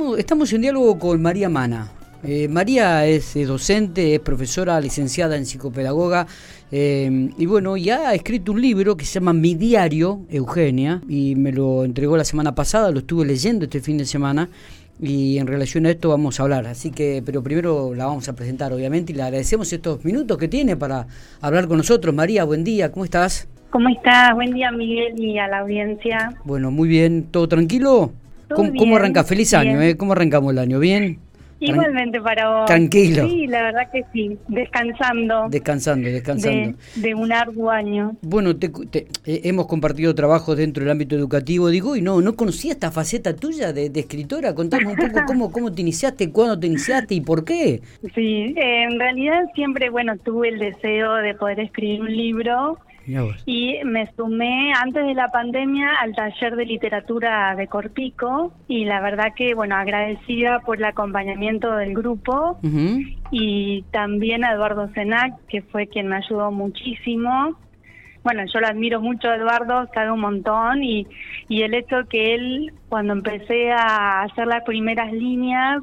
Estamos, estamos en diálogo con María Mana. Eh, María es eh, docente, es profesora licenciada en psicopedagoga eh, y bueno, ya ha escrito un libro que se llama Mi Diario, Eugenia, y me lo entregó la semana pasada, lo estuve leyendo este fin de semana y en relación a esto vamos a hablar. Así que, pero primero la vamos a presentar obviamente y le agradecemos estos minutos que tiene para hablar con nosotros. María, buen día, ¿cómo estás? ¿Cómo estás? Buen día Miguel y a la audiencia. Bueno, muy bien, ¿todo tranquilo? ¿Cómo, arranca? Feliz año, ¿eh? ¿Cómo arrancamos el año? ¿Bien? Igualmente para vos. Tranquilo. Sí, la verdad que sí, descansando. Descansando, descansando. De, un arduo año. Bueno, te, eh, hemos compartido trabajos dentro del ámbito educativo, digo, y no no conocía esta faceta tuya de, escritora. Contame un poco cómo, cómo te iniciaste, cuándo te iniciaste y por qué. Sí, en realidad siempre, bueno, tuve el deseo de poder escribir un libro y me sumé antes de la pandemia al taller de literatura de Corpico y la verdad que, bueno, agradecida por el acompañamiento del grupo y también a Eduardo Senac, que fue quien me ayudó muchísimo. Bueno, yo lo admiro mucho a Eduardo, sabe un montón y, y el hecho que él, cuando empecé a hacer las primeras líneas,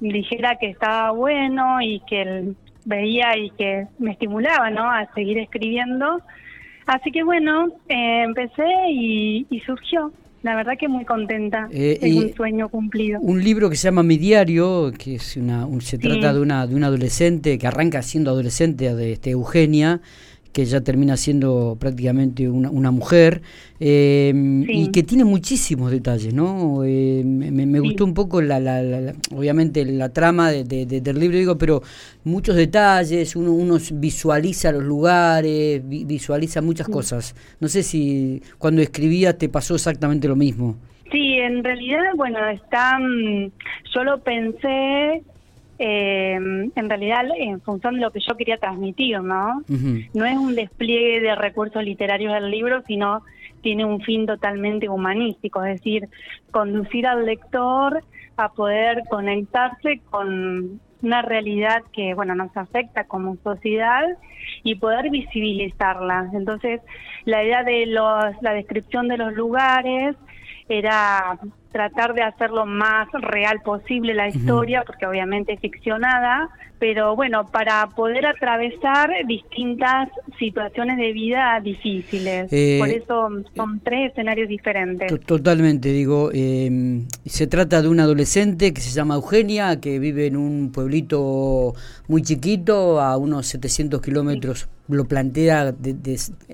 dijera que estaba bueno y que él veía y que me estimulaba, ¿no? A seguir escribiendo Así que bueno, eh, empecé y, surgió. La verdad que muy contenta. Eh, es un sueño cumplido. Un libro que se llama Mi Diario, que es una, se trata de una, de una adolescente que arranca siendo adolescente de este, Eugenia que ya termina siendo prácticamente una, mujer, em, y que tiene muchísimos detalles, ¿no? Eh, me, gustó un poco, la, la, obviamente, la trama de, del libro, digo, pero muchos detalles, uno, uno visualiza los lugares, visualiza muchas cosas. No sé si cuando escribías te pasó exactamente lo mismo. Sí, en realidad, bueno, está, yo lo pensé eh, en realidad en función de lo que yo quería transmitir, ¿no? No es un despliegue de recursos literarios del libro, sino tiene un fin totalmente humanístico, es decir, conducir al lector a poder conectarse con una realidad que, bueno, nos afecta como sociedad y poder visibilizarla. Entonces, la idea de los, la descripción de los lugares era tratar de hacer lo más real posible la historia, porque obviamente es ficcionada, pero bueno, para poder atravesar distintas situaciones de vida difíciles. Eh, Por eso son tres escenarios diferentes. Totalmente, digo, eh, se trata de una adolescente que se llama Eugenia, que vive en un pueblito muy chiquito, a unos 700 kilómetros lo plantea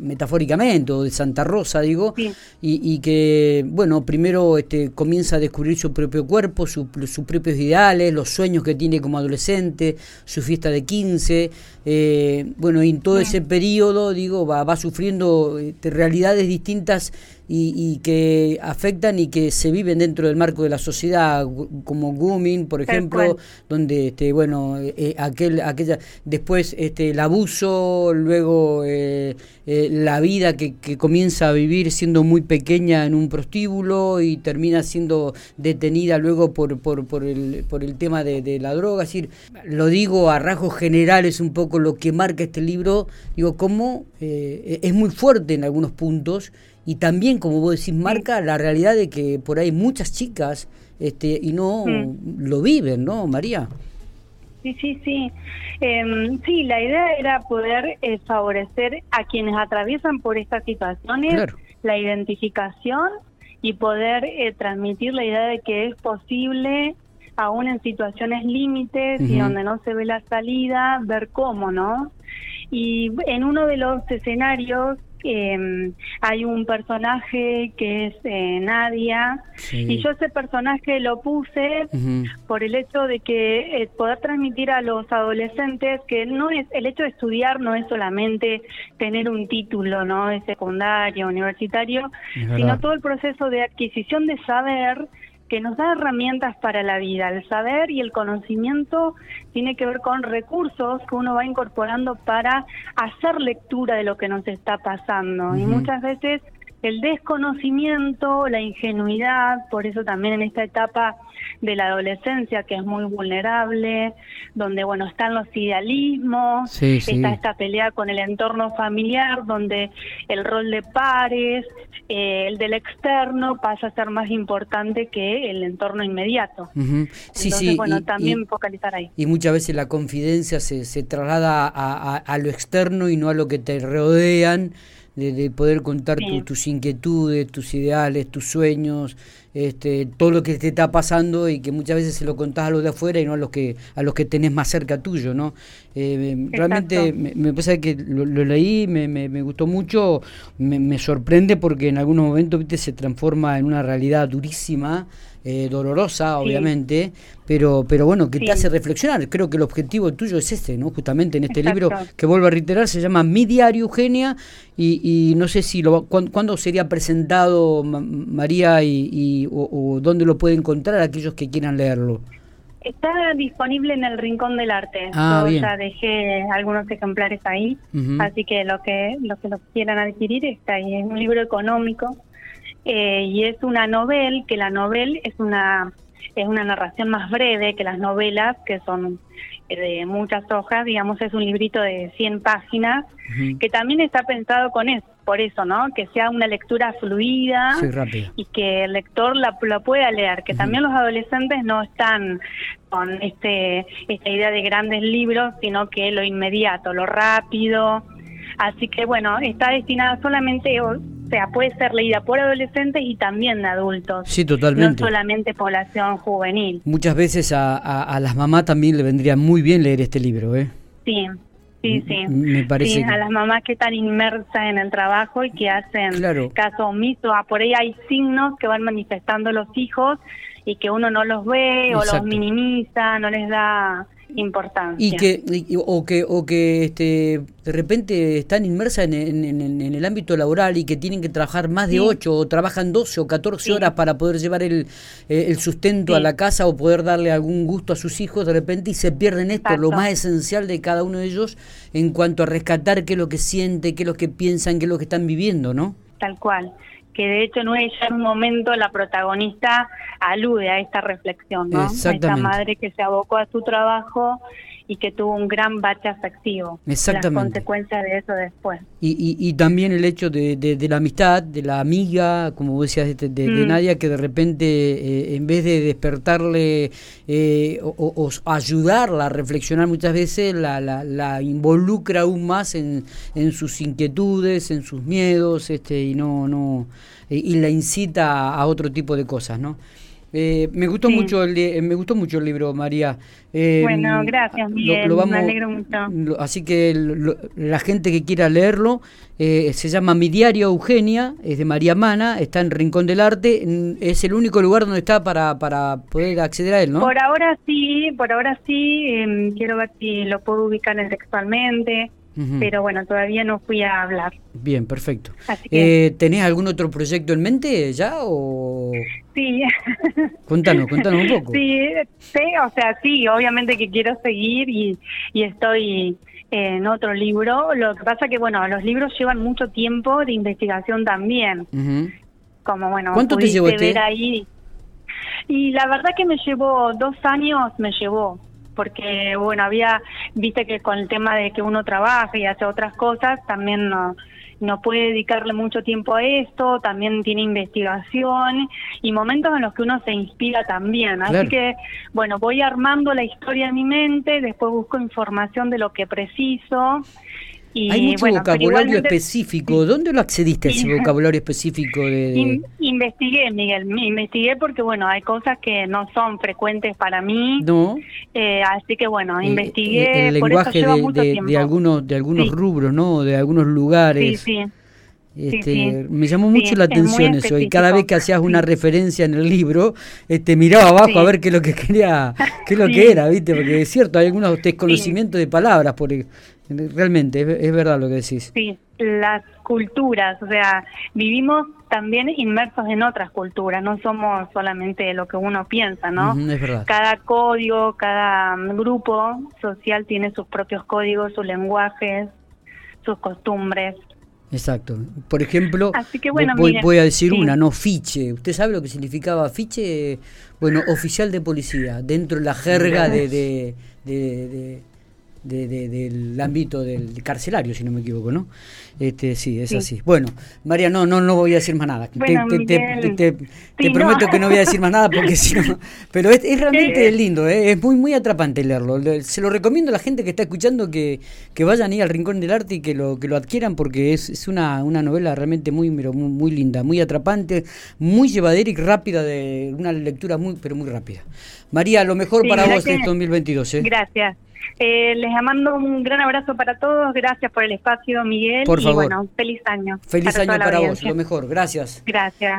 metafóricamente, o de Santa Rosa, digo, y, que, bueno, primero este, comienza a descubrir su propio cuerpo, sus propios ideales, los sueños que tiene como adolescente, su fiesta de 15, eh, bueno, y en todo ese periodo, digo, va, va sufriendo este, realidades distintas y, que afectan y que se viven dentro del marco de la sociedad, como Gumin, por ejemplo, donde, este, bueno, eh, aquel, aquella, después este, el abuso, luego eh, eh, la vida que, que, comienza a vivir siendo muy pequeña en un prostíbulo y termina siendo detenida luego por, por, por, el, por el tema de, de la droga, es decir, lo digo a rasgos generales un poco lo que marca este libro, digo, cómo es muy fuerte en algunos puntos y también, como vos decís, marca la realidad de que por ahí muchas chicas este, y no mm. lo viven, ¿no, María? Sí, sí, sí. Em, sí, la idea era poder eh, favorecer a quienes atraviesan por estas situaciones la identificación y poder eh, transmitir la idea de que es posible, aún en situaciones límites y donde no se ve la salida, ver cómo, ¿no? Y en uno de los escenarios eh, hay un personaje que es eh, Nadia y yo ese personaje lo puse por el hecho de que eh, poder transmitir a los adolescentes que no es el hecho de estudiar no es solamente tener un título no de secundario universitario sino todo el proceso de adquisición de saber que nos da herramientas para la vida. El saber y el conocimiento tiene que ver con recursos que uno va incorporando para hacer lectura de lo que nos está pasando. Y muchas veces el desconocimiento, la ingenuidad, por eso también en esta etapa de la adolescencia que es muy vulnerable, donde bueno están los idealismos, está esta pelea con el entorno familiar, donde el rol de pares, eh, el del externo pasa a ser más importante que el entorno inmediato. Sí, Entonces, bueno, también focalizar ahí. Y muchas veces la confidencia se, se traslada a, a lo externo y no a lo que te rodean de, poder contar tus inquietudes, tus ideales, tus sueños, este, todo lo que te está pasando y que muchas veces se lo contás a los de afuera y no a los que a los que tenés más cerca tuyo, ¿no? Eh, realmente me, me, pasa que lo, leí, me, me, me, gustó mucho, me, sorprende porque en algunos momentos ¿viste? se transforma en una realidad durísima eh, dolorosa, obviamente, pero, pero bueno, que te hace reflexionar. Creo que el objetivo tuyo es este, ¿no? Justamente en este libro que vuelvo a reiterar, se llama Mi Diario Eugenia, y, no sé si lo, cuándo, sería presentado María y, o, dónde lo puede encontrar aquellos que quieran leerlo. Está disponible en el Rincón del Arte. Ah, Yo ya dejé algunos ejemplares ahí, así que lo que los que lo quieran adquirir está ahí. Es un libro económico eh, y es una novela, que la novela es una, es una narración más breve que las novelas, que son eh, de muchas hojas, digamos, es un librito de 100 páginas, que también está pensado con eso, por eso, ¿no? Que sea una lectura fluida y que el lector la, pueda leer, que también los adolescentes no están con este esta idea de grandes libros, sino que lo inmediato, lo rápido. Así que bueno, está destinada solamente o sea, puede ser leída por adolescentes y también de adultos. Sí, totalmente. No solamente población juvenil. Muchas veces a, a, las mamás también le vendría muy bien leer este libro, ¿eh? Sí, sí, sí. Me parece. a las mamás que están inmersas en el trabajo y que hacen caso omiso. Ah, por ahí hay signos que van manifestando los hijos y que uno no los ve o los minimiza, no les da importancia. Y que, o que, o que este, de repente están inmersas en, en, el ámbito laboral y que tienen que trabajar más de 8 o trabajan 12 o 14 horas para poder llevar el, eh, el sustento a la casa o poder darle algún gusto a sus hijos de repente y se pierden esto, lo más esencial de cada uno de ellos en cuanto a rescatar qué es lo que siente, qué es lo que piensan, qué es lo que están viviendo, ¿no? Tal cual que de hecho no es ya en un momento la protagonista alude a esta reflexión, ¿no? Esta madre que se abocó a su trabajo y que tuvo un gran bache afectivo. Exactamente. Las consecuencias de eso después. Y, y, también el hecho de, de, la amistad, de la amiga, como decías, de, de mm. Nadia, que de repente, eh, en vez de despertarle eh, o, ayudarla a reflexionar muchas veces, la, la, la involucra aún más en, en, sus inquietudes, en sus miedos, este y no no y la incita a otro tipo de cosas, ¿no? Eh, me gustó mucho el eh, me gustó mucho el libro María eh, bueno gracias Miguel me alegro mucho así que la gente que quiera leerlo se llama Mi diario Eugenia es de María Mana está en Rincón del Arte es el único lugar donde está para para poder acceder a él no por ahora sí por ahora sí em, quiero ver si lo puedo ubicar textualmente pero bueno, todavía no fui a hablar. Bien, perfecto. Eh, ¿Tenés algún otro proyecto en mente ya o...? Sí. Cuéntanos, cuéntanos un poco. Sí, sí, o sea, sí, obviamente que quiero seguir y, y estoy en otro libro. Lo que pasa que, bueno, los libros llevan mucho tiempo de investigación también. Como, bueno, ¿Cuánto te llevó este? ahí. Y la verdad que me llevó dos años, me llevó porque bueno, había, viste que con el tema de que uno trabaja y hace otras cosas, también no, no puede dedicarle mucho tiempo a esto, también tiene investigación y momentos en los que uno se inspira también. Así que, bueno, voy armando la historia en mi mente, después busco información de lo que preciso hay mucho vocabulario específico. ¿Dónde lo accediste a ese vocabulario específico? De, investigué, Miguel. Investigué porque, bueno, hay cosas que no son frecuentes para mí. No. Eh, así que, bueno, eh, investigué. el lenguaje de, algunos, de algunos rubros, ¿no? De algunos lugares. Sí, sí. Este, me llamó mucho la atención eso y cada vez que hacías una referencia en el libro, este, miraba abajo a ver qué es lo que quería, qué es lo que era, ¿viste? Porque es cierto, hay algunos desconocimientos de palabras, por, realmente, es, verdad lo que decís. Sí, las culturas, o sea, vivimos también inmersos en otras culturas, no somos solamente lo que uno piensa, ¿no? es verdad. Cada código, cada grupo social tiene sus propios códigos, sus lenguajes, sus costumbres. Exacto. Por ejemplo, voy, a decir una, no fiche. ¿Usted sabe lo que significaba fiche? Bueno, oficial de policía, dentro de la jerga de, de, de de, del ámbito del carcelario, si no me equivoco, ¿no? Este, sí, es así. Bueno, María, no, no, no voy a decir más nada. te, prometo que no voy a decir más nada porque si no... Pero es, realmente lindo, ¿eh? es muy muy atrapante leerlo. Se lo recomiendo a la gente que está escuchando que, que vayan ahí al Rincón del Arte y que lo, que lo adquieran porque es, es una, una novela realmente muy, muy, muy linda, muy atrapante, muy llevadera y rápida, de una lectura muy, pero muy rápida. María, lo mejor para vos en 2022. ¿eh? Gracias. Eh, les mando un gran abrazo para todos. Gracias por el espacio, Miguel. Por favor. Y bueno, feliz año. Feliz año para vos, lo mejor. Gracias. Gracias.